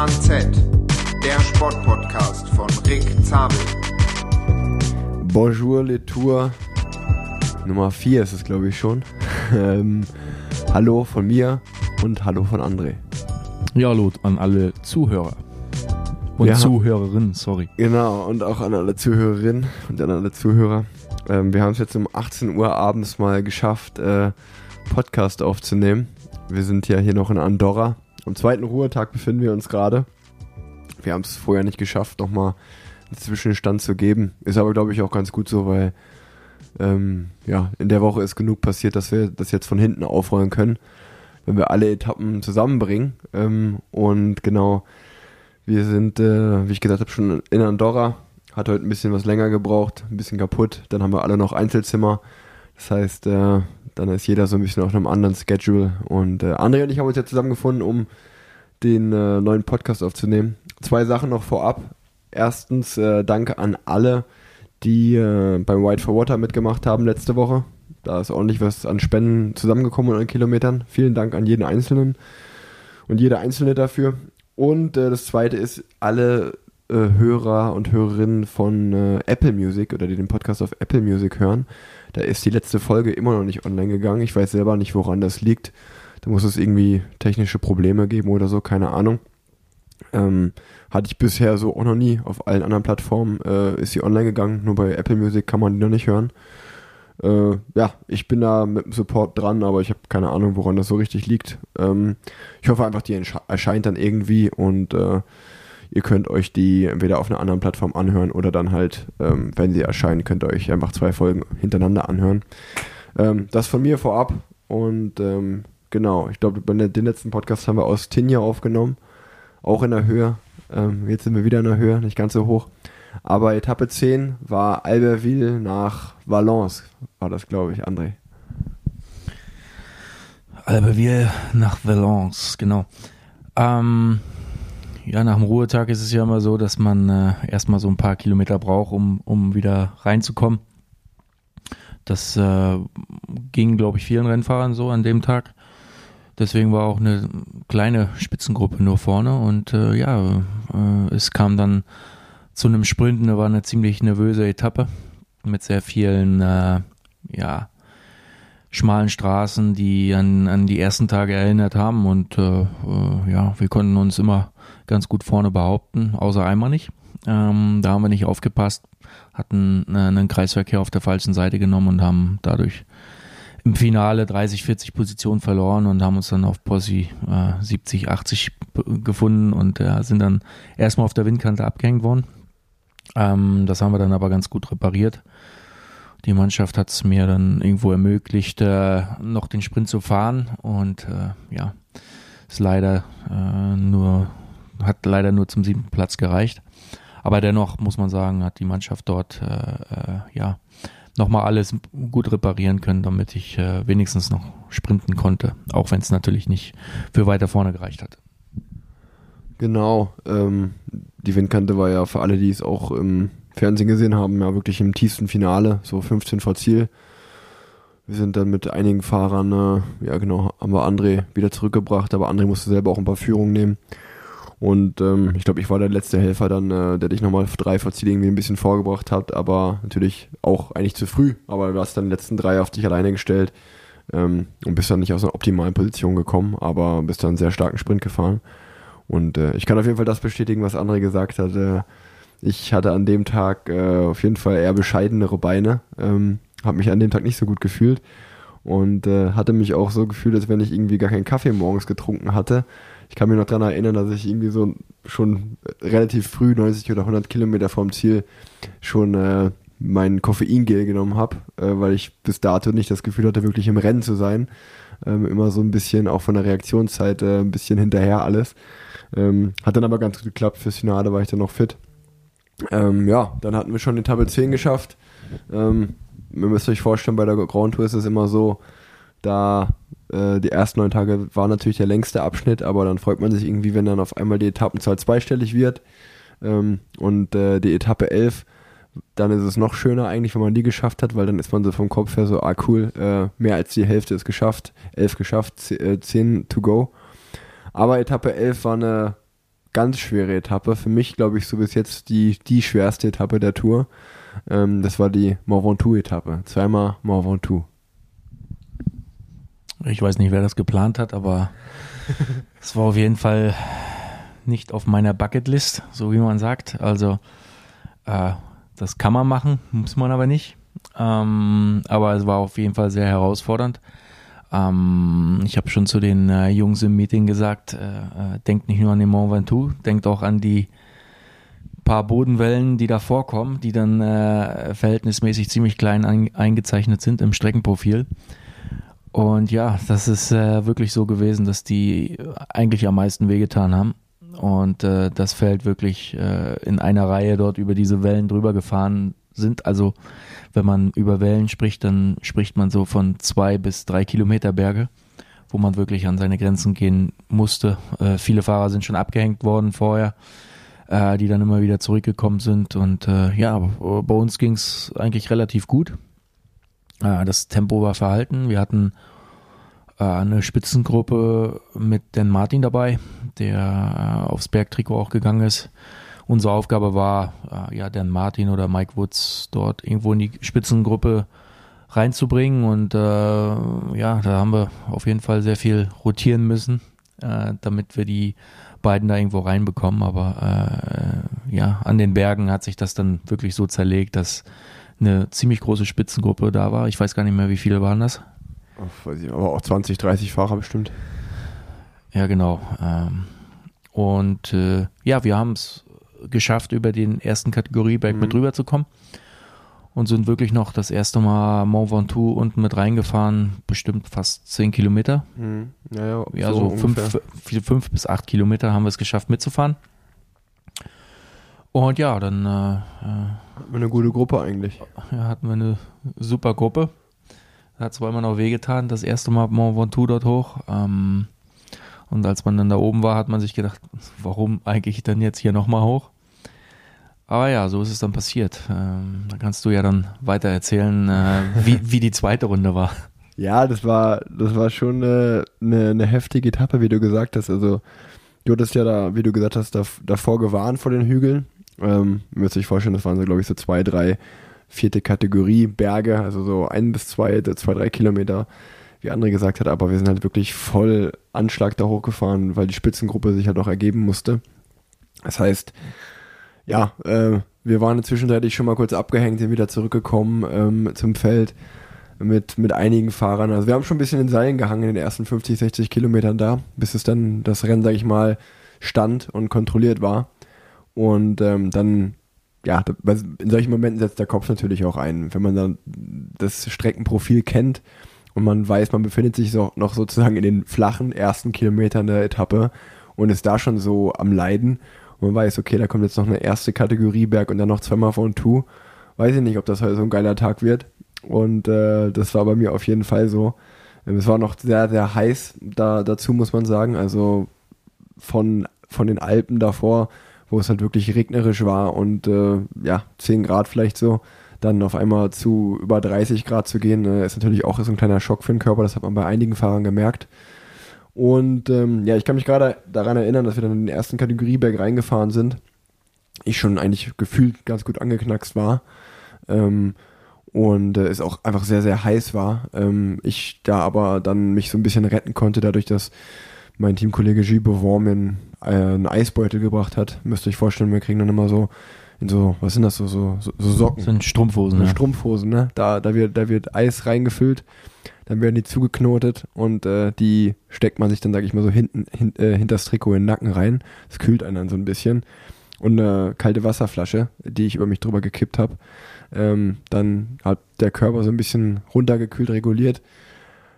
Plan Z, der Sportpodcast von Rick Zabel. Bonjour, les Tours. Nummer 4 ist es, glaube ich, schon. ähm, hallo von mir und hallo von André. Ja, hallo an alle Zuhörer. Und haben- Zuhörerinnen, sorry. Genau, und auch an alle Zuhörerinnen und an alle Zuhörer. Ähm, wir haben es jetzt um 18 Uhr abends mal geschafft, äh, Podcast aufzunehmen. Wir sind ja hier noch in Andorra. Am zweiten Ruhetag befinden wir uns gerade. Wir haben es vorher nicht geschafft, nochmal einen Zwischenstand zu geben. Ist aber, glaube ich, auch ganz gut so, weil ähm, ja, in der Woche ist genug passiert, dass wir das jetzt von hinten aufrollen können, wenn wir alle Etappen zusammenbringen. Ähm, und genau, wir sind, äh, wie ich gesagt habe, schon in Andorra. Hat heute ein bisschen was länger gebraucht, ein bisschen kaputt. Dann haben wir alle noch Einzelzimmer. Das heißt, äh, dann ist jeder so ein bisschen auf einem anderen Schedule. Und äh, André und ich haben uns jetzt zusammengefunden, um den äh, neuen Podcast aufzunehmen. Zwei Sachen noch vorab. Erstens, äh, danke an alle, die äh, beim White for Water mitgemacht haben letzte Woche. Da ist ordentlich was an Spenden zusammengekommen und an Kilometern. Vielen Dank an jeden Einzelnen und jede Einzelne dafür. Und äh, das zweite ist, alle äh, Hörer und Hörerinnen von äh, Apple Music oder die den Podcast auf Apple Music hören. Da ist die letzte Folge immer noch nicht online gegangen. Ich weiß selber nicht, woran das liegt. Da muss es irgendwie technische Probleme geben oder so, keine Ahnung. Ähm, hatte ich bisher so auch noch nie. Auf allen anderen Plattformen äh, ist sie online gegangen. Nur bei Apple Music kann man die noch nicht hören. Äh, ja, ich bin da mit dem Support dran, aber ich habe keine Ahnung, woran das so richtig liegt. Ähm, ich hoffe einfach, die erscheint dann irgendwie und äh, ihr könnt euch die entweder auf einer anderen Plattform anhören oder dann halt, ähm, wenn sie erscheinen, könnt ihr euch einfach zwei Folgen hintereinander anhören. Ähm, das von mir vorab und ähm, genau, ich glaube, den letzten Podcast haben wir aus Tinja aufgenommen, auch in der Höhe. Ähm, jetzt sind wir wieder in der Höhe, nicht ganz so hoch. Aber Etappe 10 war Albertville nach Valence, war das, glaube ich, André. Albertville nach Valence, genau. Ähm, ja, nach dem Ruhetag ist es ja immer so, dass man äh, erstmal so ein paar Kilometer braucht, um, um wieder reinzukommen. Das äh, ging, glaube ich, vielen Rennfahrern so an dem Tag. Deswegen war auch eine kleine Spitzengruppe nur vorne und äh, ja, äh, es kam dann zu einem Sprint, da war eine ziemlich nervöse Etappe mit sehr vielen, äh, ja, schmalen Straßen, die an, an die ersten Tage erinnert haben und äh, äh, ja, wir konnten uns immer ganz gut vorne behaupten, außer einmal nicht. Ähm, da haben wir nicht aufgepasst, hatten äh, einen Kreisverkehr auf der falschen Seite genommen und haben dadurch im Finale 30, 40 Positionen verloren und haben uns dann auf Possi äh, 70, 80 b- gefunden und äh, sind dann erstmal auf der Windkante abgehängt worden. Ähm, das haben wir dann aber ganz gut repariert. Die Mannschaft hat es mir dann irgendwo ermöglicht, äh, noch den Sprint zu fahren und äh, ja, ist leider äh, nur, hat leider nur zum siebten Platz gereicht. Aber dennoch muss man sagen, hat die Mannschaft dort äh, äh, ja nochmal alles gut reparieren können, damit ich äh, wenigstens noch sprinten konnte, auch wenn es natürlich nicht für weiter vorne gereicht hat. Genau, ähm, die Windkante war ja für alle, die es auch im Fernsehen gesehen haben, ja wirklich im tiefsten Finale, so 15 vor Ziel. Wir sind dann mit einigen Fahrern, äh, ja genau, haben wir André wieder zurückgebracht, aber André musste selber auch ein paar Führungen nehmen. Und ähm, ich glaube, ich war der letzte Helfer dann, äh, der dich nochmal drei vor Ziel irgendwie ein bisschen vorgebracht hat, aber natürlich auch eigentlich zu früh. Aber du hast dann die letzten drei auf dich alleine gestellt ähm, und bist dann nicht aus einer optimalen Position gekommen, aber bist dann einen sehr starken Sprint gefahren. Und äh, ich kann auf jeden Fall das bestätigen, was André gesagt hat. Äh, ich hatte an dem Tag äh, auf jeden Fall eher bescheidenere Beine, ähm, habe mich an dem Tag nicht so gut gefühlt und äh, hatte mich auch so gefühlt, als wenn ich irgendwie gar keinen Kaffee morgens getrunken hatte. Ich kann mich noch daran erinnern, dass ich irgendwie so schon relativ früh, 90 oder 100 Kilometer vom Ziel, schon äh, mein Koffeingel genommen habe, äh, weil ich bis dato nicht das Gefühl hatte, wirklich im Rennen zu sein. Ähm, immer so ein bisschen, auch von der Reaktionszeit, äh, ein bisschen hinterher alles. Ähm, hat dann aber ganz gut geklappt. Fürs Finale war ich dann noch fit. Ähm, ja, dann hatten wir schon den Etappe 10 geschafft. Ähm, ihr müsst euch vorstellen, bei der Grand Tour ist es immer so, da äh, die ersten neun Tage war natürlich der längste Abschnitt, aber dann freut man sich irgendwie, wenn dann auf einmal die Etappenzahl zweistellig wird. Ähm, und äh, die Etappe 11, dann ist es noch schöner eigentlich, wenn man die geschafft hat, weil dann ist man so vom Kopf her so, ah cool, äh, mehr als die Hälfte ist geschafft, 11 geschafft, 10 to go. Aber Etappe 11 war eine ganz schwere Etappe. Für mich, glaube ich, so bis jetzt die, die schwerste Etappe der Tour. Ähm, das war die Mont Ventoux-Etappe. Zweimal Mont Ventoux. Ich weiß nicht, wer das geplant hat, aber es war auf jeden Fall nicht auf meiner Bucketlist, so wie man sagt. Also äh, das kann man machen, muss man aber nicht. Ähm, aber es war auf jeden Fall sehr herausfordernd. Ähm, ich habe schon zu den äh, Jungs im Meeting gesagt, äh, äh, denkt nicht nur an den Mont Ventoux, denkt auch an die paar Bodenwellen, die da vorkommen, die dann äh, verhältnismäßig ziemlich klein ein, eingezeichnet sind im Streckenprofil. Und ja, das ist äh, wirklich so gewesen, dass die eigentlich am meisten wehgetan haben. Und äh, das Feld wirklich äh, in einer Reihe dort über diese Wellen drüber gefahren sind. Also wenn man über Wellen spricht, dann spricht man so von zwei bis drei Kilometer Berge, wo man wirklich an seine Grenzen gehen musste. Äh, viele Fahrer sind schon abgehängt worden vorher, äh, die dann immer wieder zurückgekommen sind. Und äh, ja, bei uns ging es eigentlich relativ gut. Äh, das Tempo war verhalten. Wir hatten äh, eine Spitzengruppe mit Dan Martin dabei, der äh, aufs Bergtrikot auch gegangen ist. Unsere Aufgabe war, ja, Dan Martin oder Mike Woods dort irgendwo in die Spitzengruppe reinzubringen. Und äh, ja, da haben wir auf jeden Fall sehr viel rotieren müssen, äh, damit wir die beiden da irgendwo reinbekommen. Aber äh, ja, an den Bergen hat sich das dann wirklich so zerlegt, dass eine ziemlich große Spitzengruppe da war. Ich weiß gar nicht mehr, wie viele waren das. aber auch 20, 30 Fahrer bestimmt. Ja, genau. Ähm, und äh, ja, wir haben es geschafft, über den ersten Kategorieberg mhm. mit rüber zu kommen. Und sind wirklich noch das erste Mal Mont Ventoux unten mit reingefahren, bestimmt fast 10 Kilometer. Mhm. Ja, ja, ja, so, so fünf, fünf, bis acht Kilometer haben wir es geschafft mitzufahren. Und ja, dann äh, äh hatten wir eine gute Gruppe eigentlich. Ja, hatten wir eine super Gruppe. Hat zwar immer noch wehgetan, das erste Mal Mont Ventoux dort hoch. Ähm, und als man dann da oben war, hat man sich gedacht, warum eigentlich dann jetzt hier nochmal hoch? Aber ja, so ist es dann passiert. Ähm, da kannst du ja dann weiter erzählen, äh, wie, wie die zweite Runde war. Ja, das war, das war schon eine, eine, eine heftige Etappe, wie du gesagt hast. Also, du hattest ja da, wie du gesagt hast, da, davor gewarnt vor den Hügeln. Ähm, müsst ihr vorstellen, das waren so, glaube ich, so zwei, drei, vierte Kategorie Berge, also so ein bis zwei, zwei, drei Kilometer, wie andere gesagt hat, aber wir sind halt wirklich voll Anschlag da hochgefahren, weil die Spitzengruppe sich halt auch ergeben musste. Das heißt, ja, äh, wir waren zwischenzeitlich schon mal kurz abgehängt, sind wieder zurückgekommen ähm, zum Feld mit, mit einigen Fahrern. Also wir haben schon ein bisschen in Seilen gehangen in den ersten 50, 60 Kilometern da, bis es dann das Rennen, sag ich mal, stand und kontrolliert war. Und ähm, dann, ja, in solchen Momenten setzt der Kopf natürlich auch ein. Wenn man dann das Streckenprofil kennt und man weiß, man befindet sich so, noch sozusagen in den flachen ersten Kilometern der Etappe und ist da schon so am Leiden und man weiß, okay, da kommt jetzt noch eine erste Kategorie Berg und dann noch zweimal von Two. Weiß ich nicht, ob das heute so ein geiler Tag wird. Und äh, das war bei mir auf jeden Fall so. Es war noch sehr, sehr heiß da, dazu, muss man sagen. Also von, von den Alpen davor wo es halt wirklich regnerisch war und äh, ja, 10 Grad vielleicht so, dann auf einmal zu über 30 Grad zu gehen, äh, ist natürlich auch so ein kleiner Schock für den Körper, das hat man bei einigen Fahrern gemerkt. Und ähm, ja, ich kann mich gerade daran erinnern, dass wir dann in den ersten Kategorieberg reingefahren sind. Ich schon eigentlich gefühlt ganz gut angeknackst war. Ähm, und äh, es auch einfach sehr, sehr heiß war. Ähm, ich da aber dann mich so ein bisschen retten konnte, dadurch, dass mein Teamkollege Beauvoir mir äh, einen Eisbeutel gebracht hat. Müsst ihr euch vorstellen, wir kriegen dann immer so in so, was sind das, so, so, so Socken. Das sind Strumpfhosen, ne? Strumpfhosen, ne? Da, da, wird, da wird Eis reingefüllt, dann werden die zugeknotet und äh, die steckt man sich dann, sag ich mal, so hinten, hin, äh, hinter das Trikot in den Nacken rein. Das kühlt einen dann so ein bisschen. Und eine kalte Wasserflasche, die ich über mich drüber gekippt habe. Ähm, dann hat der Körper so ein bisschen runtergekühlt, reguliert.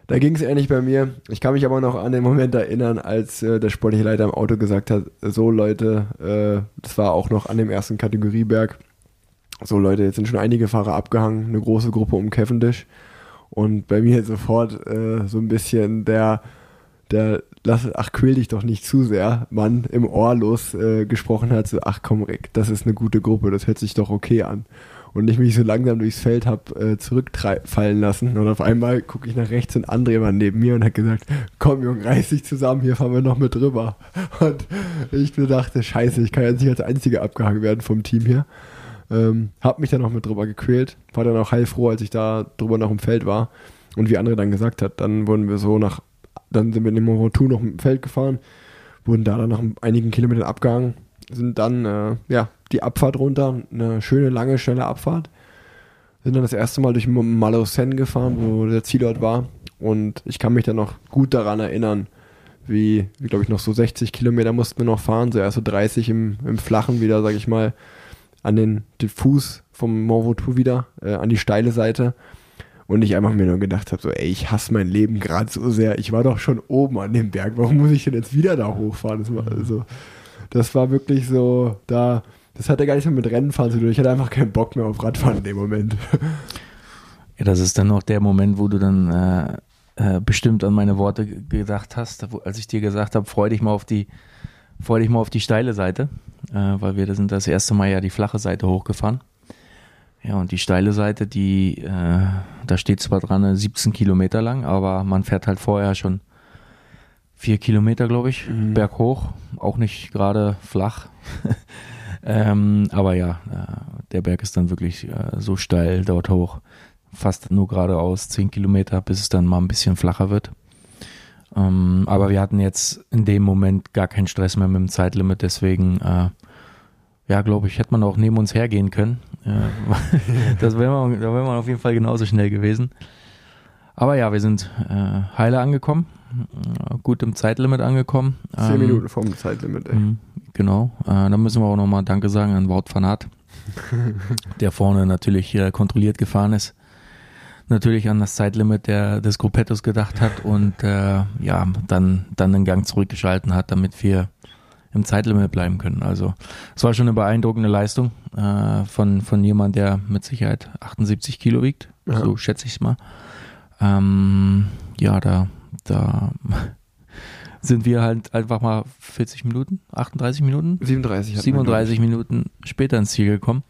Da ging es ähnlich bei mir. Ich kann mich aber noch an den Moment erinnern, als äh, der sportliche Leiter im Auto gesagt hat, so Leute, äh, das war auch noch an dem ersten Kategorieberg, so Leute, jetzt sind schon einige Fahrer abgehangen, eine große Gruppe um Cavendish und bei mir sofort äh, so ein bisschen der, der, lass, ach quäl dich doch nicht zu sehr, Mann im Ohr los äh, gesprochen hat, so ach komm Rick, das ist eine gute Gruppe, das hört sich doch okay an. Und ich mich so langsam durchs Feld habe äh, zurückfallen lassen. Und auf einmal gucke ich nach rechts und André war neben mir und hat gesagt, komm Junge, reiß dich zusammen, hier fahren wir noch mit drüber. Und ich mir dachte, scheiße, ich kann jetzt nicht als Einziger abgehangen werden vom Team hier. Ähm, hab mich dann noch mit drüber gequält, war dann auch heilfroh, als ich da drüber noch im Feld war. Und wie André dann gesagt hat, dann wurden wir so nach, dann sind wir in dem Mont noch im Feld gefahren, wurden da dann nach einigen Kilometern abgehangen, sind dann, äh, ja, die Abfahrt runter, eine schöne, lange, schnelle Abfahrt. Sind dann das erste Mal durch Malocène gefahren, wo der Zielort war. Und ich kann mich dann noch gut daran erinnern, wie, wie glaube ich, noch so 60 Kilometer mussten wir noch fahren, so erst so 30 im, im Flachen wieder, sag ich mal, an den, den Fuß vom Mont Ventoux wieder, äh, an die steile Seite. Und ich einfach mir nur gedacht habe, so, ey, ich hasse mein Leben gerade so sehr. Ich war doch schon oben an dem Berg. Warum muss ich denn jetzt wieder da hochfahren? Das war, also, das war wirklich so, da, das hatte gar nicht mehr mit Rennenfahren zu tun. Ich hatte einfach keinen Bock mehr auf Radfahren in dem Moment. Ja, das ist dann auch der Moment, wo du dann äh, äh, bestimmt an meine Worte gedacht hast, als ich dir gesagt habe, freu dich mal auf die, freu dich mal auf die steile Seite, äh, weil wir sind das erste Mal ja die flache Seite hochgefahren. Ja, und die steile Seite, die, äh, da steht zwar dran 17 Kilometer lang, aber man fährt halt vorher schon vier Kilometer, glaube ich, mhm. berghoch, auch nicht gerade flach. ähm, aber ja, äh, der Berg ist dann wirklich äh, so steil dort hoch, fast nur geradeaus, zehn Kilometer, bis es dann mal ein bisschen flacher wird. Ähm, aber wir hatten jetzt in dem Moment gar keinen Stress mehr mit dem Zeitlimit, deswegen, äh, ja, glaube ich, hätte man auch neben uns hergehen können. das wäre man, da wäre man auf jeden Fall genauso schnell gewesen. Aber ja, wir sind äh, heile angekommen gut im Zeitlimit angekommen. Zehn ähm, Minuten vorm Zeitlimit, ey. Genau. Äh, dann müssen wir auch nochmal Danke sagen an Wout van Aert, der vorne natürlich äh, kontrolliert gefahren ist. Natürlich an das Zeitlimit der, des Gruppettos gedacht hat und äh, ja, dann, dann den Gang zurückgeschalten hat, damit wir im Zeitlimit bleiben können. Also es war schon eine beeindruckende Leistung äh, von, von jemand, der mit Sicherheit 78 Kilo wiegt. Ja. So schätze ich es mal. Ähm, ja, da da sind wir halt einfach mal 40 Minuten, 38 Minuten? 37. 37 Minuten später ins Ziel gekommen,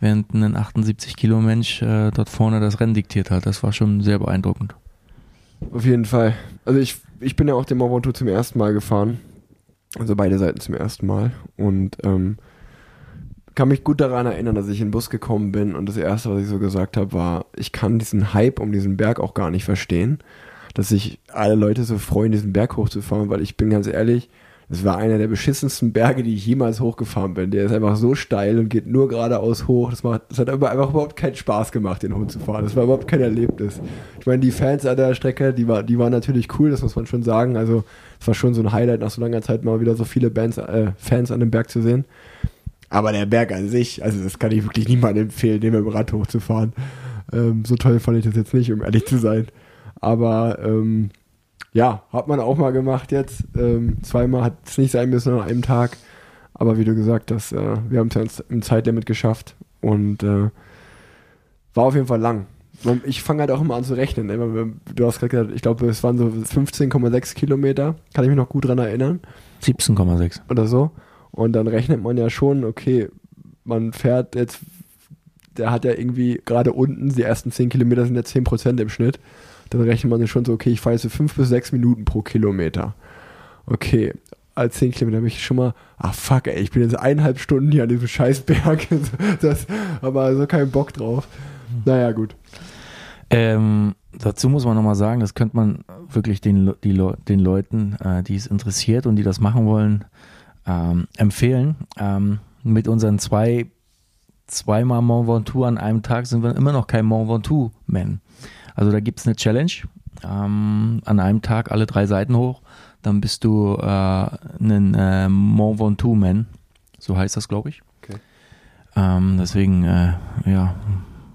während ein 78 Kilo Mensch äh, dort vorne das Rennen diktiert hat. Das war schon sehr beeindruckend. Auf jeden Fall. Also ich, ich bin ja auch den Mont Ventoux zum ersten Mal gefahren. Also beide Seiten zum ersten Mal. Und ähm, kann mich gut daran erinnern, dass ich in den Bus gekommen bin und das erste, was ich so gesagt habe, war, ich kann diesen Hype um diesen Berg auch gar nicht verstehen dass sich alle Leute so freuen, diesen Berg hochzufahren, weil ich bin ganz ehrlich, das war einer der beschissensten Berge, die ich jemals hochgefahren bin. Der ist einfach so steil und geht nur geradeaus hoch. Das, macht, das hat aber einfach überhaupt keinen Spaß gemacht, den hochzufahren. Das war überhaupt kein Erlebnis. Ich meine, die Fans an der Strecke, die, war, die waren natürlich cool, das muss man schon sagen. Also, es war schon so ein Highlight, nach so langer Zeit mal wieder so viele Bands, äh, Fans an dem Berg zu sehen. Aber der Berg an sich, also das kann ich wirklich niemandem empfehlen, den mit dem Rad hochzufahren. Ähm, so toll fand ich das jetzt nicht, um ehrlich zu sein. Aber ähm, ja, hat man auch mal gemacht jetzt. Ähm, zweimal hat es nicht sein müssen an einem Tag. Aber wie du gesagt hast, äh, wir haben es ja im Zeitlimit geschafft und äh, war auf jeden Fall lang. Ich fange halt auch immer an zu rechnen. Ne? Du hast gerade gesagt, ich glaube, es waren so 15,6 Kilometer. Kann ich mich noch gut dran erinnern. 17,6. Oder so. Und dann rechnet man ja schon, okay, man fährt jetzt, der hat ja irgendwie gerade unten, die ersten 10 Kilometer sind ja 10% im Schnitt dann rechnet man schon so, okay, ich fahre jetzt so fünf bis sechs Minuten pro Kilometer. Okay, als zehn Kilometer habe ich schon mal, ah fuck, ey, ich bin jetzt eineinhalb Stunden hier an diesem Scheißberg. das, aber so keinen Bock drauf. Naja, gut. Ähm, dazu muss man nochmal sagen, das könnte man wirklich den, die, den Leuten, äh, die es interessiert und die das machen wollen, ähm, empfehlen. Ähm, mit unseren zwei, zweimal Mont Ventoux an einem Tag sind wir immer noch kein Mont Ventoux-Man. Also da gibt es eine Challenge. Ähm, an einem Tag alle drei Seiten hoch. Dann bist du äh, ein äh, Mont Ventoux-Man. So heißt das, glaube ich. Okay. Ähm, deswegen, äh, ja,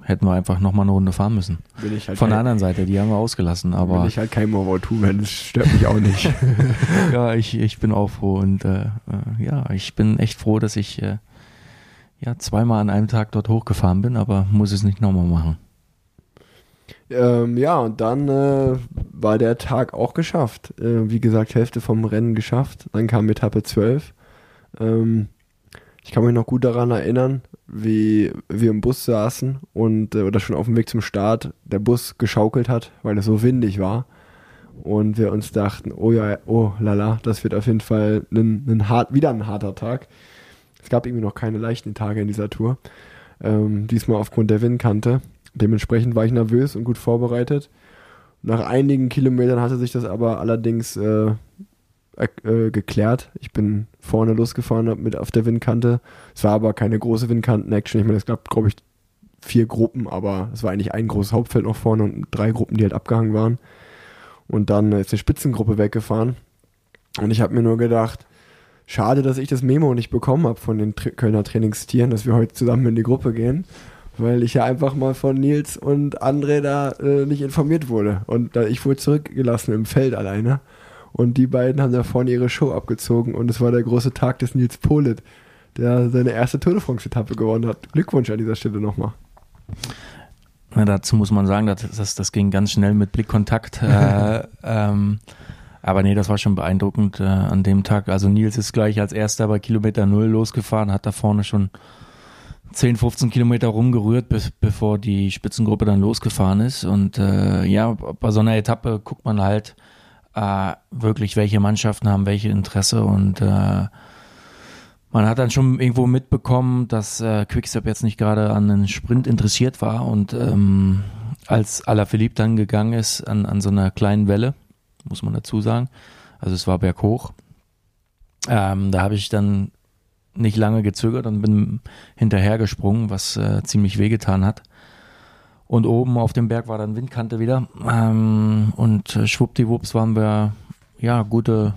hätten wir einfach nochmal eine Runde fahren müssen. Halt Von der anderen Seite, die haben wir ausgelassen. Aber bin ich halt kein Mont Ventoux-Man, das stört mich auch nicht. ja, ich, ich bin auch froh und äh, äh, ja, ich bin echt froh, dass ich äh, ja zweimal an einem Tag dort hochgefahren bin, aber muss es nicht nochmal machen. Ähm, ja, und dann äh, war der Tag auch geschafft. Äh, wie gesagt, Hälfte vom Rennen geschafft. Dann kam Etappe 12. Ähm, Ich kann mich noch gut daran erinnern, wie wir im Bus saßen und äh, oder schon auf dem Weg zum Start der Bus geschaukelt hat, weil es so windig war. Und wir uns dachten, oh ja, oh lala, das wird auf jeden Fall ein, ein hart, wieder ein harter Tag. Es gab irgendwie noch keine leichten Tage in dieser Tour. Ähm, diesmal aufgrund der Windkante. Dementsprechend war ich nervös und gut vorbereitet. Nach einigen Kilometern hatte sich das aber allerdings äh, äh, geklärt. Ich bin vorne losgefahren mit auf der Windkante. Es war aber keine große Windkanten-Action. Ich meine, es gab, glaube ich, vier Gruppen, aber es war eigentlich ein großes Hauptfeld noch vorne und drei Gruppen, die halt abgehangen waren. Und dann ist eine Spitzengruppe weggefahren. Und ich habe mir nur gedacht, schade, dass ich das Memo nicht bekommen habe von den Tra Kölner Trainingstieren, dass wir heute zusammen in die Gruppe gehen weil ich ja einfach mal von Nils und André da äh, nicht informiert wurde. Und da, ich wurde zurückgelassen im Feld alleine. Und die beiden haben da vorne ihre Show abgezogen und es war der große Tag des Nils Polit, der seine erste Tour de France-Etappe gewonnen hat. Glückwunsch an dieser Stelle nochmal. Na, dazu muss man sagen, das, das, das ging ganz schnell mit Blickkontakt. äh, ähm, aber nee, das war schon beeindruckend äh, an dem Tag. Also Nils ist gleich als erster bei Kilometer Null losgefahren, hat da vorne schon 10, 15 Kilometer rumgerührt, bis, bevor die Spitzengruppe dann losgefahren ist. Und äh, ja, bei so einer Etappe guckt man halt äh, wirklich, welche Mannschaften haben welche Interesse und äh, man hat dann schon irgendwo mitbekommen, dass äh, Quickstep jetzt nicht gerade an einen Sprint interessiert war und ähm, als Alaphilippe dann gegangen ist an, an so einer kleinen Welle, muss man dazu sagen, also es war berghoch, ähm, da habe ich dann nicht lange gezögert und bin hinterhergesprungen, was äh, ziemlich wehgetan hat. Und oben auf dem Berg war dann Windkante wieder. Ähm, und schwuppdiwupps waren wir, ja, gute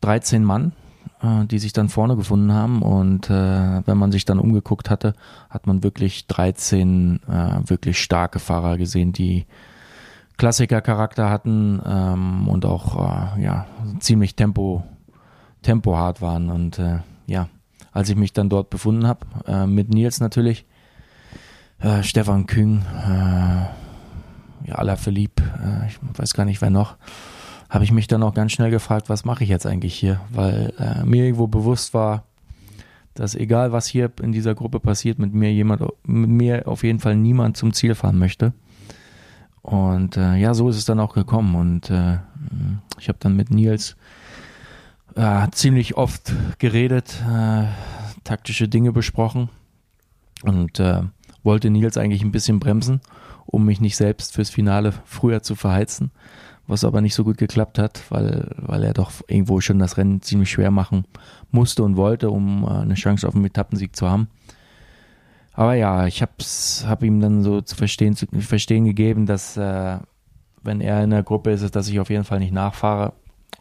13 Mann, äh, die sich dann vorne gefunden haben. Und äh, wenn man sich dann umgeguckt hatte, hat man wirklich 13 äh, wirklich starke Fahrer gesehen, die Klassiker-Charakter hatten ähm, und auch äh, ja, ziemlich Tempo, tempohart waren. Und äh, ja, als ich mich dann dort befunden habe, äh, mit Nils natürlich, äh, Stefan Küng, äh, ja, Alaphilippe, äh, ich weiß gar nicht, wer noch, habe ich mich dann auch ganz schnell gefragt, was mache ich jetzt eigentlich hier? Weil mir irgendwo bewusst war, dass egal was hier in dieser Gruppe passiert, mit mir jemand, mit mir auf jeden Fall niemand zum Ziel fahren möchte. Und äh, ja, so ist es dann auch gekommen. Und äh, ich habe dann mit Nils äh, ziemlich oft geredet, äh, taktische Dinge besprochen und äh, wollte Nils eigentlich ein bisschen bremsen, um mich nicht selbst fürs Finale früher zu verheizen, was aber nicht so gut geklappt hat, weil, weil er doch irgendwo schon das Rennen ziemlich schwer machen musste und wollte, um äh, eine Chance auf einen Etappensieg zu haben. Aber ja, ich habe hab ihm dann so zu verstehen, zu verstehen gegeben, dass äh, wenn er in der Gruppe ist, dass ich auf jeden Fall nicht nachfahre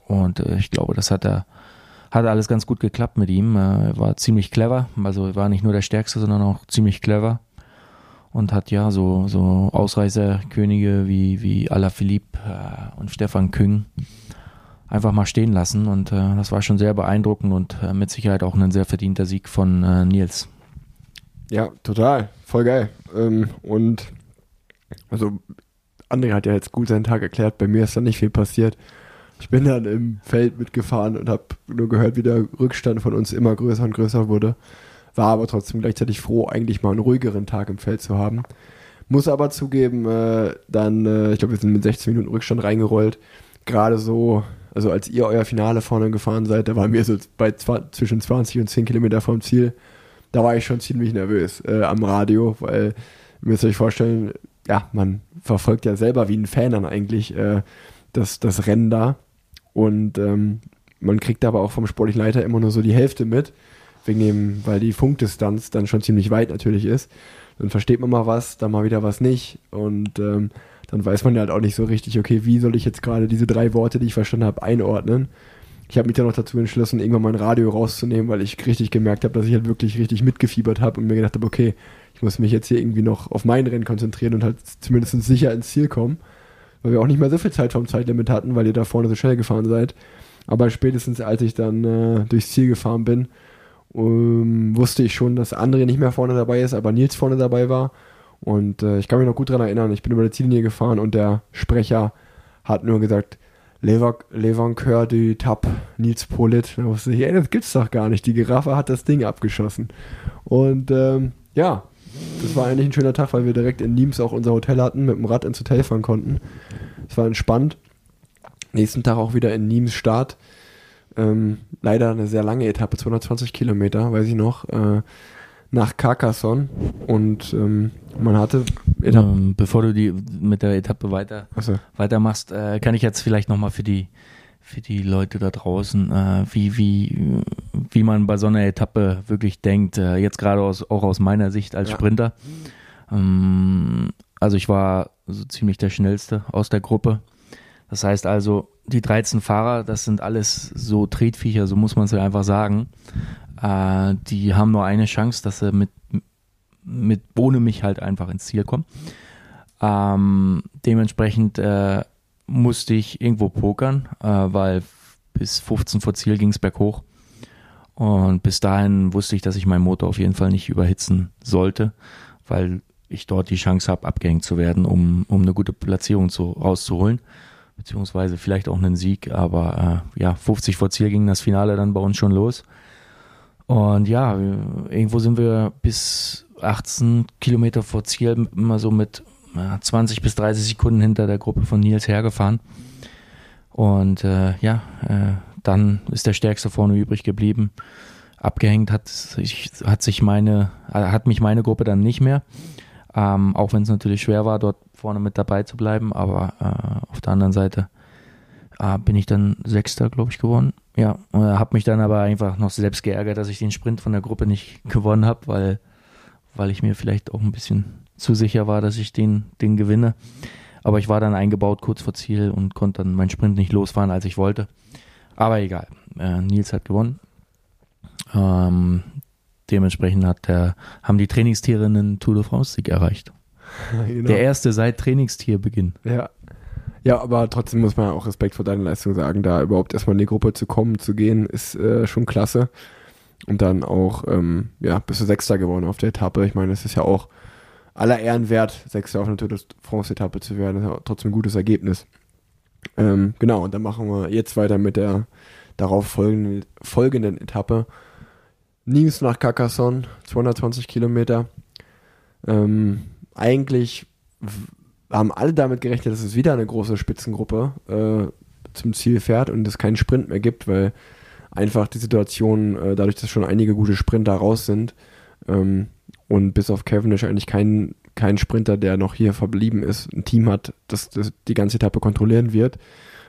und äh, ich glaube, das hat er hat alles ganz gut geklappt mit ihm. Er war ziemlich clever, also er war nicht nur der Stärkste, sondern auch ziemlich clever und hat ja so, so Ausreißerkönige wie, wie Alaphilippe äh, und Stefan Küng einfach mal stehen lassen und äh, das war schon sehr beeindruckend und äh, mit Sicherheit auch ein sehr verdienter Sieg von äh, Nils. Ja, total, voll geil. Ähm, und also André hat ja jetzt gut seinen Tag erklärt, bei mir ist da nicht viel passiert. Ich bin dann im Feld mitgefahren und habe nur gehört, wie der Rückstand von uns immer größer und größer wurde. War aber trotzdem gleichzeitig froh, eigentlich mal einen ruhigeren Tag im Feld zu haben. Muss aber zugeben, äh, dann, äh, ich glaube, wir sind mit 16 Minuten Rückstand reingerollt. Gerade so, also als ihr euer Finale vorne gefahren seid, da waren wir so bei zwischen 20 und 10 Kilometer vom Ziel. Da war ich schon ziemlich nervös äh, am Radio, weil ihr müsst euch vorstellen, ja, man verfolgt ja selber wie ein Fan dann eigentlich äh, das, das Rennen da. Und ähm, man kriegt aber auch vom sportlichen Leiter immer nur so die Hälfte mit, wegen dem, weil die Funkdistanz dann schon ziemlich weit natürlich ist. Dann versteht man mal was, dann mal wieder was nicht. Und ähm, dann weiß man ja halt auch nicht so richtig, okay, wie soll ich jetzt gerade diese drei Worte, die ich verstanden habe, einordnen. Ich habe mich dann noch dazu entschlossen, irgendwann mein Radio rauszunehmen, weil ich richtig gemerkt habe, dass ich halt wirklich richtig mitgefiebert habe und mir gedacht habe, okay, ich muss mich jetzt hier irgendwie noch auf mein Rennen konzentrieren und halt zumindest sicher ins Ziel kommen weil wir auch nicht mehr so viel Zeit vom Zeitlimit hatten, weil ihr da vorne so schnell gefahren seid. Aber spätestens als ich dann äh, durchs Ziel gefahren bin, um, wusste ich schon, dass André nicht mehr vorne dabei ist, aber Nils vorne dabei war. Und äh, ich kann mich noch gut daran erinnern, ich bin über die Ziellinie gefahren und der Sprecher hat nur gesagt, Lever, Levankör du Tab, Nils Polit. Da wusste ich, ey, das gibt's doch gar nicht. Die Giraffe hat das Ding abgeschossen. Und ähm, ja, das war eigentlich ein schöner Tag, weil wir direkt in Niems auch unser Hotel hatten, mit dem Rad ins Hotel fahren konnten. Es war entspannt. Nächsten Tag auch wieder in Niems Start. Ähm, leider eine sehr lange Etappe, 220 Kilometer, weiß ich noch, äh, nach Carcassonne. Und ähm, man hatte Etappe. Ähm, bevor du die mit der Etappe weiter so. weitermachst, äh, kann ich jetzt vielleicht nochmal für die für die Leute da draußen, äh, wie, wie, wie man bei so einer Etappe wirklich denkt, äh, jetzt gerade aus, auch aus meiner Sicht als ja. Sprinter. Ähm, also ich war so ziemlich der schnellste aus der Gruppe. Das heißt also, die 13 Fahrer, das sind alles so Tretviecher, so muss man es ja einfach sagen. Äh, die haben nur eine Chance, dass sie mit, mit ohne mich halt einfach ins Ziel kommen. Ähm, dementsprechend äh, musste ich irgendwo pokern, äh, weil bis 15 vor Ziel ging es berghoch. Und bis dahin wusste ich, dass ich meinen Motor auf jeden Fall nicht überhitzen sollte, weil ich dort die Chance habe, abgehängt zu werden, um, um eine gute Platzierung zu, rauszuholen. Beziehungsweise vielleicht auch einen Sieg. Aber äh, ja, 50 vor Ziel ging das Finale dann bei uns schon los. Und ja, irgendwo sind wir bis 18 Kilometer vor Ziel immer so mit 20 bis 30 Sekunden hinter der Gruppe von Nils hergefahren. Und äh, ja, äh, dann ist der Stärkste vorne übrig geblieben. Abgehängt hat sich, hat sich meine, äh, hat mich meine Gruppe dann nicht mehr. Ähm, auch wenn es natürlich schwer war, dort vorne mit dabei zu bleiben. Aber äh, auf der anderen Seite äh, bin ich dann Sechster, glaube ich, geworden. Ja, und habe mich dann aber einfach noch selbst geärgert, dass ich den Sprint von der Gruppe nicht gewonnen habe, weil, weil ich mir vielleicht auch ein bisschen zu sicher war, dass ich den, den gewinne. Aber ich war dann eingebaut kurz vor Ziel und konnte dann meinen Sprint nicht losfahren, als ich wollte. Aber egal. Äh, Nils hat gewonnen. Ähm, dementsprechend hat der, haben die Trainingstiere einen Tour de France-Sieg erreicht. Genau. Der erste seit Trainingstierbeginn. Ja. Ja, aber trotzdem muss man auch Respekt vor deiner Leistung sagen. Da überhaupt erstmal in die Gruppe zu kommen, zu gehen, ist äh, schon klasse. Und dann auch, ähm, ja, bist du Sechster geworden auf der Etappe. Ich meine, es ist ja auch aller Ehren wert, Sechster auf einer Tour de France-Etappe zu werden. Das ist ja trotzdem ein gutes Ergebnis. Ähm, genau, und dann machen wir jetzt weiter mit der darauf folgenden, folgenden Etappe. Nimes nach Carcassonne, 220 Kilometer. Ähm, eigentlich haben alle damit gerechnet, dass es wieder eine große Spitzengruppe äh, zum Ziel fährt und es keinen Sprint mehr gibt, weil einfach die Situation, äh, dadurch, dass schon einige gute Sprinter raus sind, ähm, und bis auf Cavendish eigentlich kein, kein Sprinter, der noch hier verblieben ist, ein Team hat, das, das die ganze Etappe kontrollieren wird,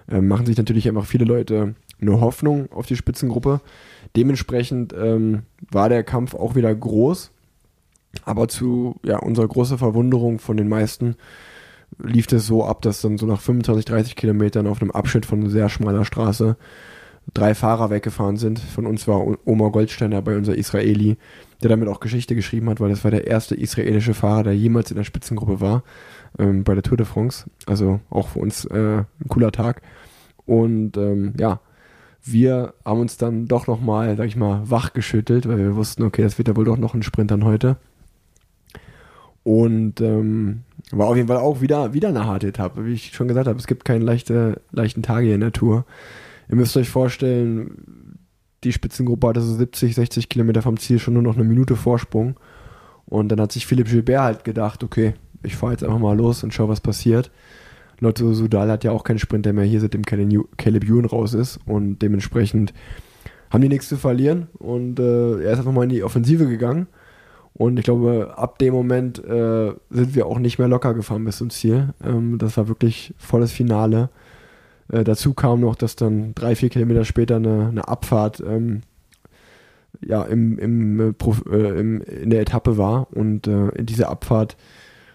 äh, machen sich natürlich einfach viele Leute eine Hoffnung auf die Spitzengruppe. Dementsprechend ähm, war der Kampf auch wieder groß, aber zu ja, unserer großen Verwunderung von den meisten lief es so ab, dass dann so nach 25, 30 Kilometern auf einem Abschnitt von sehr schmaler Straße drei Fahrer weggefahren sind. Von uns war Omar Goldsteiner bei unser Israeli, der damit auch Geschichte geschrieben hat, weil das war der erste israelische Fahrer, der jemals in der Spitzengruppe war ähm, bei der Tour de France. Also auch für uns äh, ein cooler Tag. Und ähm, ja, wir haben uns dann doch nochmal, sag ich mal, wachgeschüttelt, weil wir wussten, okay, das wird ja wohl doch noch ein Sprint dann heute. Und ähm, war auf jeden Fall auch wieder, wieder eine harte Etappe. Wie ich schon gesagt habe, es gibt keine leichte, leichten Tage in der Tour. Ihr müsst euch vorstellen, die Spitzengruppe hatte so 70, 60 Kilometer vom Ziel schon nur noch eine Minute Vorsprung. Und dann hat sich Philipp Gilbert halt gedacht, okay, ich fahre jetzt einfach mal los und schau, was passiert. Lotto Sudal hat ja auch keinen Sprinter mehr hier, seitdem Caleb Ewan raus ist. Und dementsprechend haben die nichts zu verlieren. Und äh, er ist einfach mal in die Offensive gegangen. Und ich glaube, ab dem Moment äh, sind wir auch nicht mehr locker gefahren bis zum Ziel. Ähm, das war wirklich volles Finale. Äh, dazu kam noch, dass dann drei, vier Kilometer später eine, eine Abfahrt ähm, ja, im, im, äh, äh, im, in der Etappe war. Und äh, in dieser Abfahrt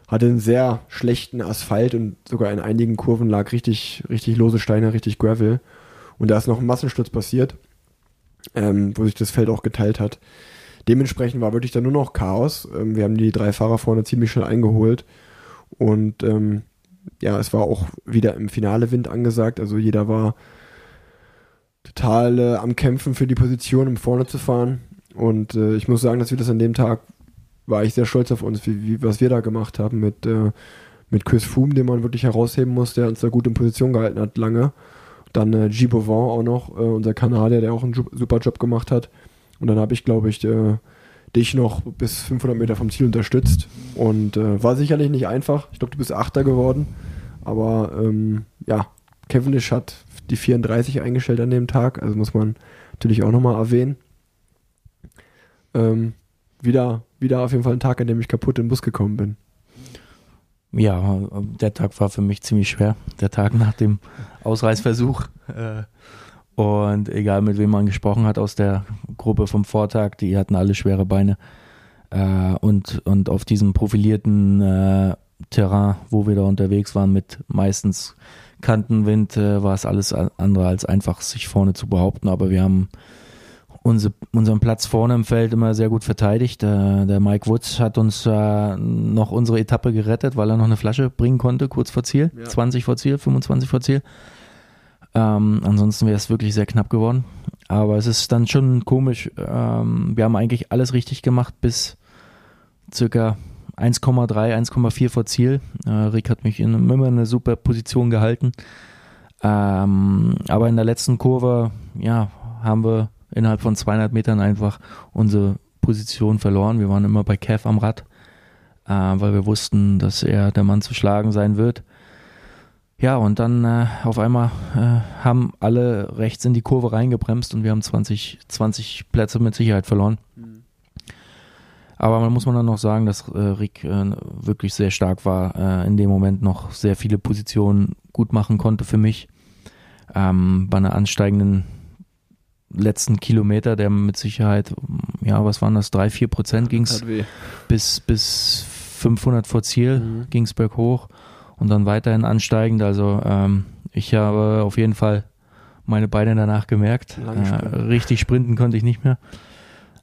hatte einen sehr schlechten Asphalt und sogar in einigen Kurven lag richtig, richtig lose Steine, richtig Gravel. Und da ist noch ein Massensturz passiert, ähm, wo sich das Feld auch geteilt hat. Dementsprechend war wirklich dann nur noch Chaos. Ähm, wir haben die drei Fahrer vorne ziemlich schnell eingeholt. Und ähm, ja, es war auch wieder im Finale Wind angesagt. Also jeder war total äh, am Kämpfen für die Position, um vorne zu fahren. Und äh, ich muss sagen, dass wir das an dem Tag, war ich sehr stolz auf uns, wie, wie was wir da gemacht haben mit, äh, mit Chris Froome, den man wirklich herausheben muss, der uns da gut in Position gehalten hat lange. Dann äh, G. Bovin auch noch, äh, unser Kanadier, der auch einen super Job gemacht hat. Und dann habe ich, glaube ich, äh, dich noch bis 500 Meter vom Ziel unterstützt. Und äh, war sicherlich nicht einfach. Ich glaube, du bist Achter geworden. Aber ähm, ja, Cavendish hat die 34 eingestellt an dem Tag. Also muss man natürlich auch nochmal erwähnen. Ähm, wieder, wieder auf jeden Fall ein Tag, an dem ich kaputt in den Bus gekommen bin. Ja, der Tag war für mich ziemlich schwer. Der Tag nach dem Ausreißversuch. Äh, Und egal mit wem man gesprochen hat aus der Gruppe vom Vortag, die hatten alle schwere Beine. Äh, und, und auf diesem profilierten äh, Terrain, wo wir da unterwegs waren, mit meistens Kantenwind, äh, war es alles andere als einfach, sich vorne zu behaupten. Aber wir haben unser, unseren Platz vorne im Feld immer sehr gut verteidigt. Äh, der Mike Woods hat uns äh, noch unsere Etappe gerettet, weil er noch eine Flasche bringen konnte, kurz vor Ziel. Ja. 20 vor Ziel, 25 vor Ziel. Ähm, ansonsten wäre es wirklich sehr knapp geworden. Aber es ist dann schon komisch. Ähm, wir haben eigentlich alles richtig gemacht bis circa 1,3, 1,4 vor Ziel. Äh, Rick hat mich in immer eine super Position gehalten. Ähm, aber in der letzten Kurve, ja, haben wir innerhalb von 200 Metern einfach unsere Position verloren. Wir waren immer bei Kev am Rad, äh, weil wir wussten, dass er der Mann zu schlagen sein wird. Ja, und dann äh, auf einmal äh, haben alle rechts in die Kurve reingebremst und wir haben 20, 20 Plätze mit Sicherheit verloren. Aber man muss man dann noch sagen, dass äh, Rick äh, wirklich sehr stark war, äh, in dem Moment noch sehr viele Positionen gut machen konnte für mich. Ähm, bei einer ansteigenden letzten Kilometer, der mit Sicherheit, ja, was waren das, drei, vier Prozent ging es bis, bis 500 vor Ziel Mhm. ging es berghoch und dann weiterhin ansteigend. Also ähm, ich habe auf jeden Fall meine Beine danach gemerkt. Äh, richtig sprinten konnte ich nicht mehr.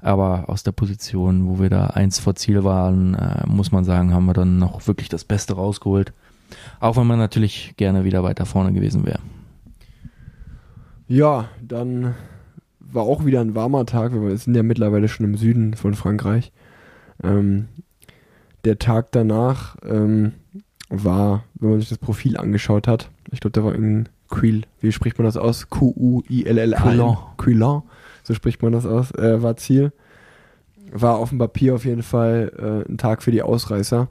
Aber aus der Position, wo wir da eins vor Ziel waren, äh, muss man sagen, haben wir dann noch wirklich das Beste rausgeholt. Auch wenn man natürlich gerne wieder weiter vorne gewesen wäre. Ja, dann war auch wieder ein warmer Tag. Wir sind ja mittlerweile schon im Süden von Frankreich. Ähm, der Tag danach ähm, war, wenn man sich das Profil angeschaut hat, ich glaube, da war irgendein Quil, wie spricht man das aus? Q-U-I-L-L-A. Quillan. Quillan, so spricht man das aus, äh, war Ziel. War auf dem Papier auf jeden Fall äh, ein Tag für die Ausreißer.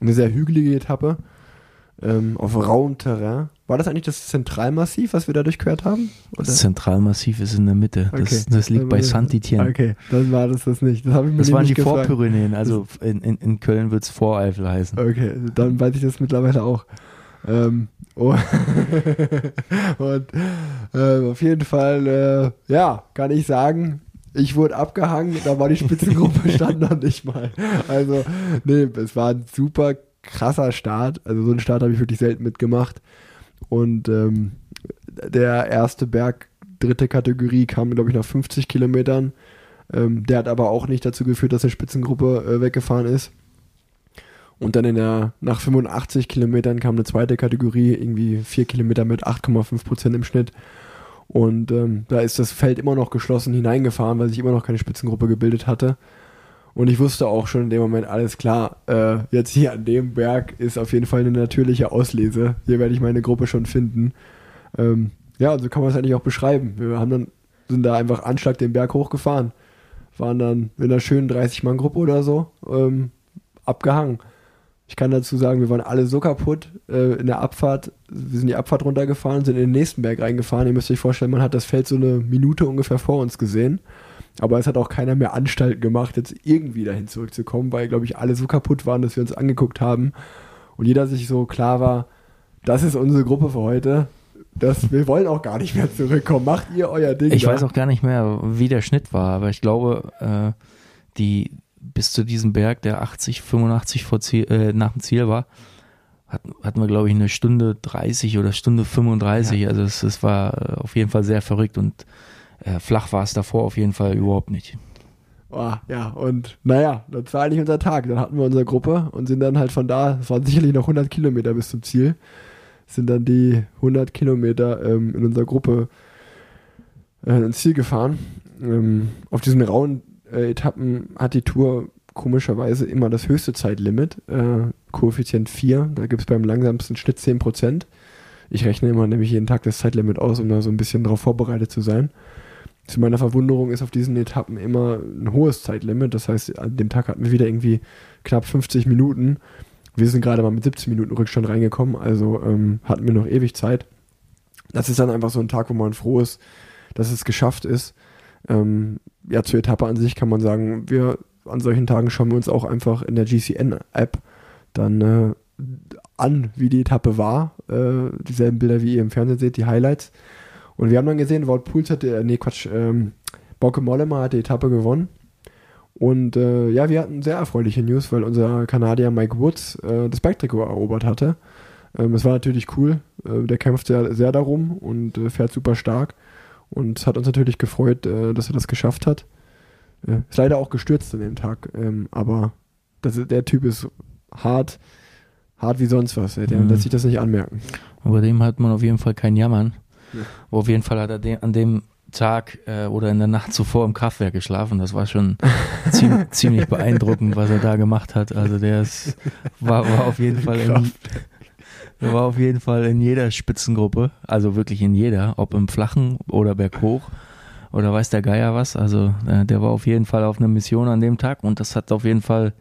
Eine sehr hügelige Etappe ähm, auf rauem Terrain. War das eigentlich das Zentralmassiv, was wir da durchquert haben? Das Zentralmassiv ist in der Mitte. Das, das liegt bei Saint-Étienne. Okay, dann war das das nicht. Das, ich mir Das waren die gefragt. Vorpyrenäen, also in, in, in Köln wird es Voreifel heißen. Okay, dann weiß ich das mittlerweile auch. Ähm, oh. und äh, auf jeden Fall, äh, ja, kann ich sagen, ich wurde abgehangen, da war die Spitzengruppe stand noch nicht mal. Also, nee, es war ein super krasser Start. Also so einen Start habe ich wirklich selten mitgemacht. Und ähm, der erste Berg, dritte Kategorie, kam, glaube ich, nach 50 Kilometern. Ähm, der hat aber auch nicht dazu geführt, dass eine Spitzengruppe äh, weggefahren ist. Und dann in der, nach 85 Kilometern kam eine zweite Kategorie, irgendwie vier Kilometer mit 8,5 Prozent im Schnitt. Und ähm, da ist das Feld immer noch geschlossen hineingefahren, weil sich immer noch keine Spitzengruppe gebildet hatte. Und ich wusste auch schon in dem Moment, alles klar, äh, jetzt hier an dem Berg ist auf jeden Fall eine natürliche Auslese. Hier werde ich meine Gruppe schon finden. Ähm, ja, so kann man es eigentlich auch beschreiben. Wir haben dann, sind da einfach Anschlag den Berg hochgefahren. Waren dann in einer schönen 30-Mann-Gruppe oder so ähm, abgehangen. Ich kann dazu sagen, wir waren alle so kaputt äh, in der Abfahrt. Wir sind die Abfahrt runtergefahren, sind in den nächsten Berg reingefahren. Ihr müsst euch vorstellen, man hat das Feld so eine Minute ungefähr vor uns gesehen. Aber es hat auch keiner mehr Anstalten gemacht, jetzt irgendwie dahin zurückzukommen, weil, glaube ich, alle so kaputt waren, dass wir uns angeguckt haben. Und jeder sich so klar war, das ist unsere Gruppe für heute. Das, wir wollen auch gar nicht mehr zurückkommen. Macht ihr euer Ding. Ich da. weiß auch gar nicht mehr, wie der Schnitt war, aber ich glaube, äh, die bis zu diesem Berg, der 80, 85 vor Ziel, äh, nach dem Ziel war, hat, hatten wir, glaube ich, eine Stunde 30 oder Stunde 35. Also es, es war äh, auf jeden Fall sehr verrückt und äh, flach war es davor auf jeden Fall überhaupt nicht. Oh, ja, und naja, das war eigentlich unser Tag. Dann hatten wir unsere Gruppe und sind dann halt von da, es waren sicherlich noch 100 Kilometer bis zum Ziel, sind dann die 100 Kilometer ähm, in unserer Gruppe äh, ins Ziel gefahren. Ähm, auf diesen rauen äh, Etappen hat die Tour komischerweise immer das höchste Zeitlimit, äh, Koeffizient 4. Da gibt es beim langsamsten Schnitt 10%. Ich rechne immer nämlich jeden Tag das Zeitlimit aus, um da so ein bisschen drauf vorbereitet zu sein. Zu meiner Verwunderung ist auf diesen Etappen immer ein hohes Zeitlimit. Das heißt, an dem Tag hatten wir wieder irgendwie knapp 50 Minuten. Wir sind gerade mal mit 17 Minuten Rückstand reingekommen, also ähm, hatten wir noch ewig Zeit. Das ist dann einfach so ein Tag, wo man froh ist, dass es geschafft ist. Ähm, ja, zur Etappe an sich kann man sagen, wir an solchen Tagen schauen wir uns auch einfach in der GCN-App dann äh, an, wie die Etappe war. Äh, dieselben Bilder, wie ihr im Fernsehen seht, die Highlights. Und wir haben dann gesehen, Wout Puls hatte, äh, nee, Quatsch, ähm, Bauke Mollema hat die Etappe gewonnen. Und äh, ja, wir hatten sehr erfreuliche News, weil unser Kanadier Mike Woods äh, das Bike-Trikot erobert hatte. Ähm, es war natürlich cool. Äh, der kämpft sehr, sehr darum und äh, fährt super stark. Und hat uns natürlich gefreut, äh, dass er das geschafft hat. Äh, ist leider auch gestürzt an dem Tag, ähm, aber das, der Typ ist hart, hart wie sonst was. Der Mhm. lässt sich das nicht anmerken. Über dem hat man auf jeden Fall kein Jammern. Ja. Auf jeden Fall hat er de an dem Tag äh, oder in der Nacht zuvor im Kraftwerk geschlafen. Das war schon ziem ziemlich beeindruckend, was er da gemacht hat. Also der ist, war, war auf jeden Fall in, war auf jeden Fall in jeder Spitzengruppe, also wirklich in jeder, ob im Flachen oder berghoch oder weiß der Geier was. Also äh, der war auf jeden Fall auf einer Mission an dem Tag und das hat auf jeden Fall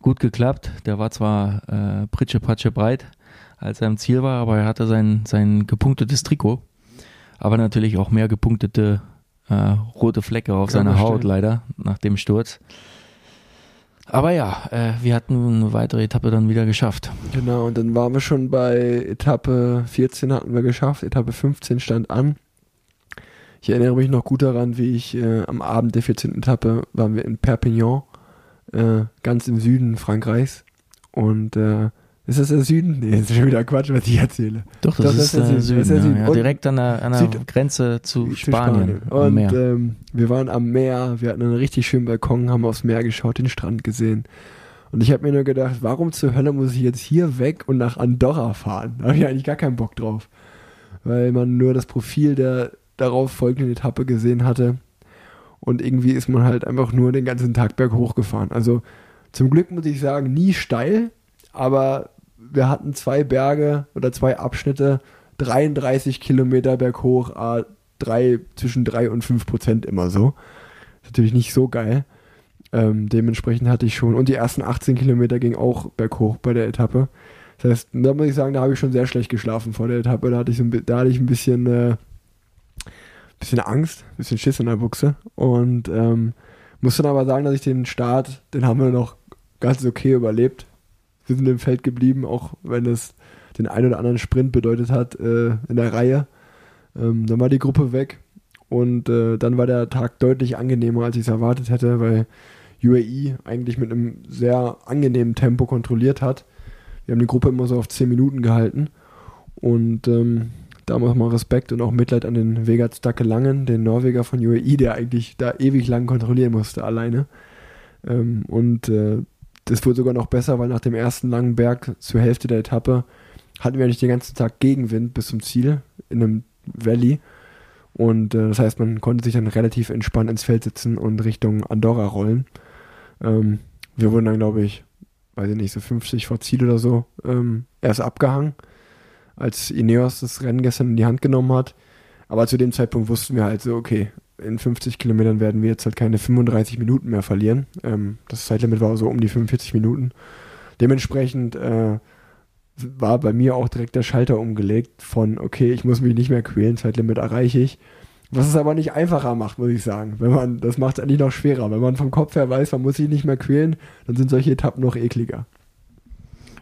gut geklappt. Der war zwar äh, pritsche patsche breit, als er im Ziel war, aber er hatte sein, sein gepunktetes Trikot, aber natürlich auch mehr gepunktete äh, rote Flecke auf Kann seiner Haut leider nach dem Sturz. Aber ja, äh, wir hatten eine weitere Etappe dann wieder geschafft. Genau, und dann waren wir schon bei Etappe 14 hatten wir geschafft, Etappe 15 stand an. Ich erinnere mich noch gut daran, wie ich äh, am Abend der 14. Etappe waren wir in Perpignan, äh, ganz im Süden Frankreichs. Und äh, ist das der Süden? Nee, das ist schon wieder Quatsch, was ich erzähle. Doch, das, Doch, ist, der Süden, das ist Süden, der. Süden. Ja, direkt an der, an der Süd- Grenze zu, Zu Spanien. am Und ähm, wir waren am Meer, wir hatten einen richtig schönen Balkon, haben aufs Meer geschaut, den Strand gesehen. Und ich habe mir nur gedacht, warum zur Hölle muss ich jetzt hier weg und nach Andorra fahren? Da habe ich eigentlich gar keinen Bock drauf. Weil man nur das Profil der darauf folgenden Etappe gesehen hatte. Und irgendwie ist man halt einfach nur den ganzen Tag berghoch gefahren. Also zum Glück muss ich sagen, nie steil, aber wir hatten zwei Berge oder zwei Abschnitte, 33 Kilometer berghoch, ah, drei, zwischen 3 und 5 Prozent immer so. Ist natürlich nicht so geil. Ähm, dementsprechend hatte ich schon, und die ersten 18 Kilometer ging auch berghoch bei der Etappe. Das heißt, da muss ich sagen, da habe ich schon sehr schlecht geschlafen vor der Etappe. Da hatte ich, so ein, da hatte ich ein bisschen, äh, bisschen Angst, ein bisschen Schiss in der Buchse. Und ähm, muss dann aber sagen, dass ich den Start, den haben wir noch ganz okay überlebt. Wir sind im Feld geblieben, auch wenn es den einen oder anderen Sprint bedeutet hat äh, in der Reihe. Ähm, dann war die Gruppe weg und äh, dann war der Tag deutlich angenehmer, als ich es erwartet hätte, weil UAE eigentlich mit einem sehr angenehmen Tempo kontrolliert hat. Wir haben die Gruppe immer so auf 10 Minuten gehalten und ähm, da nochmal Respekt und auch Mitleid an den Vegard Stacke Langen, den Norweger von UAE, der eigentlich da ewig lang kontrollieren musste alleine. Ähm, und äh, das wurde sogar noch besser, weil nach dem ersten langen Berg zur Hälfte der Etappe hatten wir eigentlich den ganzen Tag Gegenwind bis zum Ziel in einem Valley. Und äh, das heißt, man konnte sich dann relativ entspannt ins Feld sitzen und Richtung Andorra rollen. Ähm, wir wurden dann, glaube ich, weiß ich nicht, so 50 vor Ziel oder so, ähm, erst abgehangen, als Ineos das Rennen gestern in die Hand genommen hat. Aber zu dem Zeitpunkt wussten wir halt so, okay, in 50 Kilometern werden wir jetzt halt keine 35 Minuten mehr verlieren. Ähm, das Zeitlimit war so um die 45 Minuten. Dementsprechend äh, war bei mir auch direkt der Schalter umgelegt von, okay, ich muss mich nicht mehr quälen, Zeitlimit erreiche ich. Was es aber nicht einfacher macht, muss ich sagen. Wenn man, das macht es eigentlich noch schwerer. Wenn man vom Kopf her weiß, man muss sich nicht mehr quälen, dann sind solche Etappen noch ekliger.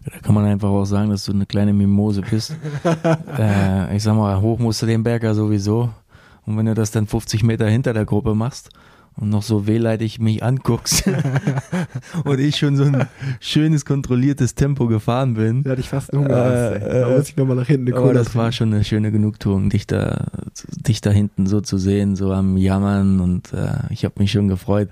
Da kann man einfach auch sagen, dass du eine kleine Mimose bist. äh, ich sag mal, hoch musst du den Berg ja sowieso. Und wenn du das dann 50 Meter hinter der Gruppe machst und noch so wehleidig mich anguckst und ich schon so ein schönes, kontrolliertes Tempo gefahren bin. Da hatte ich fast Hunger. Äh, da äh, muss ich nochmal nach hinten Aber Cola das war schon eine schöne Genugtuung, dich da, dich da hinten so zu sehen, so am Jammern und äh, ich habe mich schon gefreut,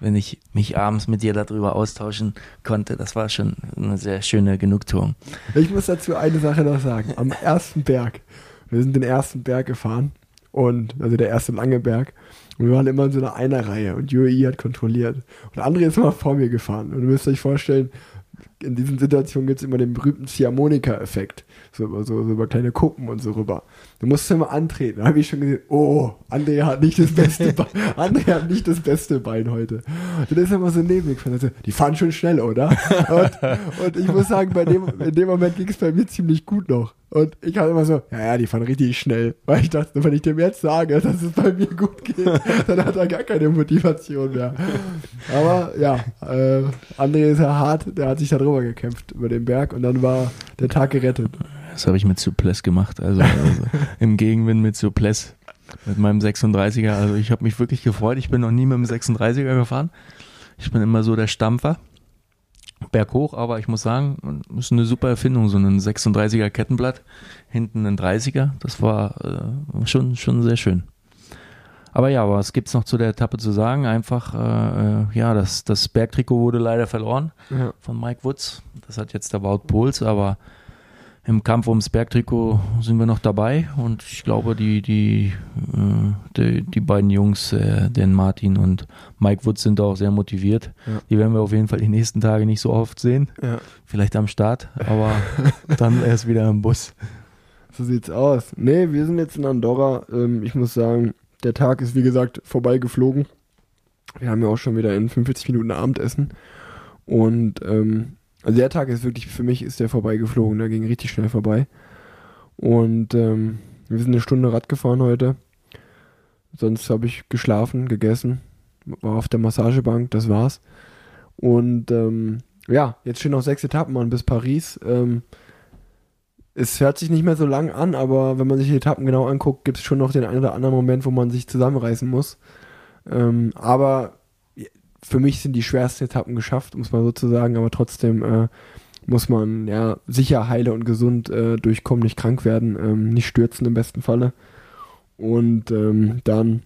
wenn ich mich abends mit dir darüber austauschen konnte. Das war schon eine sehr schöne Genugtuung. Ich muss dazu eine Sache noch sagen. Am ersten Berg, wir sind den ersten Berg gefahren und, also der erste lange Berg. Und wir waren immer in so einer Einerreihe und UAE hat kontrolliert. Und André ist immer vor mir gefahren. Und ihr müsst euch vorstellen, in diesen Situationen gibt es immer den berühmten Ziehharmonika-Effekt. So über, so, so über kleine Kuppen und so rüber. Du musst immer antreten. Da habe ich schon gesehen, oh, André hat nicht das beste Bein. André hat nicht das beste Bein heute. Und dann ist er immer so neben mir gefahren. Also, die fahren schon schnell, oder? Und, und ich muss sagen, bei dem, in dem Moment ging es bei mir ziemlich gut noch. Und ich hatte immer so, ja, ja, die fahren richtig schnell. Weil ich dachte, wenn ich dem jetzt sage, dass es bei mir gut geht, dann hat er gar keine Motivation mehr. Aber ja, äh, André ist ja hart, der hat sich da drüber gekämpft über den Berg und dann war der Tag gerettet. Das habe ich mit Suples gemacht, also, also im Gegenwind mit Suples, mit meinem 36er. Also ich habe mich wirklich gefreut. Ich bin noch nie mit dem 36er gefahren. Ich bin immer so der Stampfer. Berghoch, aber ich muss sagen, ist eine super Erfindung, so ein 36er Kettenblatt, hinten ein 30er. Das war äh, schon, schon sehr schön. Aber ja, was gibt's noch zu der Etappe zu sagen? Einfach, äh, äh ja, das, das Bergtrikot wurde leider verloren ja. von Mike Woods. Das hat jetzt der Wout Pols, aber im Kampf ums Bergtrikot sind wir noch dabei und ich glaube, die, die, äh, die, die, beiden Jungs, äh, den Martin und Mike Woods, sind auch sehr motiviert. Ja. Die werden wir auf jeden Fall die nächsten Tage nicht so oft sehen. Ja. Vielleicht am Start, aber dann erst wieder im Bus. So sieht's aus. Nee, wir sind jetzt in Andorra. Ähm, ich muss sagen, der Tag ist wie gesagt vorbeigeflogen. Wir haben ja auch schon wieder in 45 Minuten Abendessen. Und ähm, also der Tag ist wirklich, für mich ist der vorbeigeflogen, der ging richtig schnell vorbei. Und ähm, wir sind eine Stunde Rad gefahren heute. Sonst habe ich geschlafen, gegessen, war auf der Massagebank, das war's. Und ähm, ja, jetzt stehen noch sechs Etappen an bis Paris. Ähm, es hört sich nicht mehr so lang an, aber wenn man sich die Etappen genau anguckt, gibt es schon noch den einen oder anderen Moment, wo man sich zusammenreißen muss. Ähm, aber für mich sind die schwersten Etappen geschafft, muss man sozusagen, aber trotzdem äh, muss man ja sicher heile und gesund äh, durchkommen, nicht krank werden, ähm, nicht stürzen im besten Falle. Und ähm, dann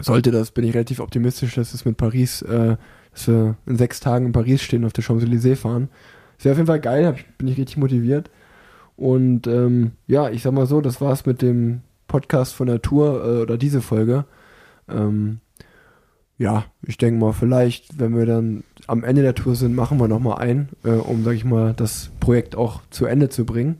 sollte das, bin ich relativ optimistisch, dass es mit Paris, äh, dass wir in sechs Tagen in Paris stehen, auf der Champs-Élysées fahren. Das wäre auf jeden Fall geil, bin ich richtig motiviert. Und ähm, ja, ich sag mal so, das war's mit dem Podcast von der Tour äh, oder diese Folge. Ähm, ja, ich denke mal, vielleicht, wenn wir dann am Ende der Tour sind, machen wir nochmal ein, äh, um, sag ich mal, das Projekt auch zu Ende zu bringen.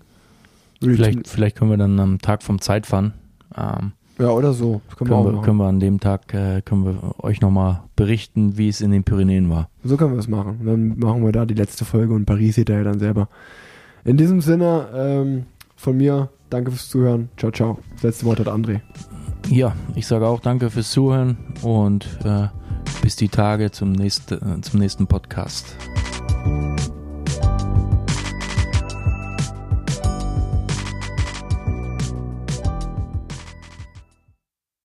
Vielleicht, vielleicht können wir dann am Tag vom Zeitfahren. Ähm, ja, oder so. können, können, wir, wir können wir an dem Tag äh, können wir euch nochmal berichten, wie es in den Pyrenäen war. So können wir es machen. dann machen wir da die letzte Folge und Paris seht ihr ja dann selber. In diesem Sinne, ähm, von mir, danke fürs Zuhören. Ciao, ciao. Das letzte Wort hat André. Ja, ich sage auch danke fürs Zuhören und äh, bis die Tage zum, nächsten, äh, zum nächsten Podcast.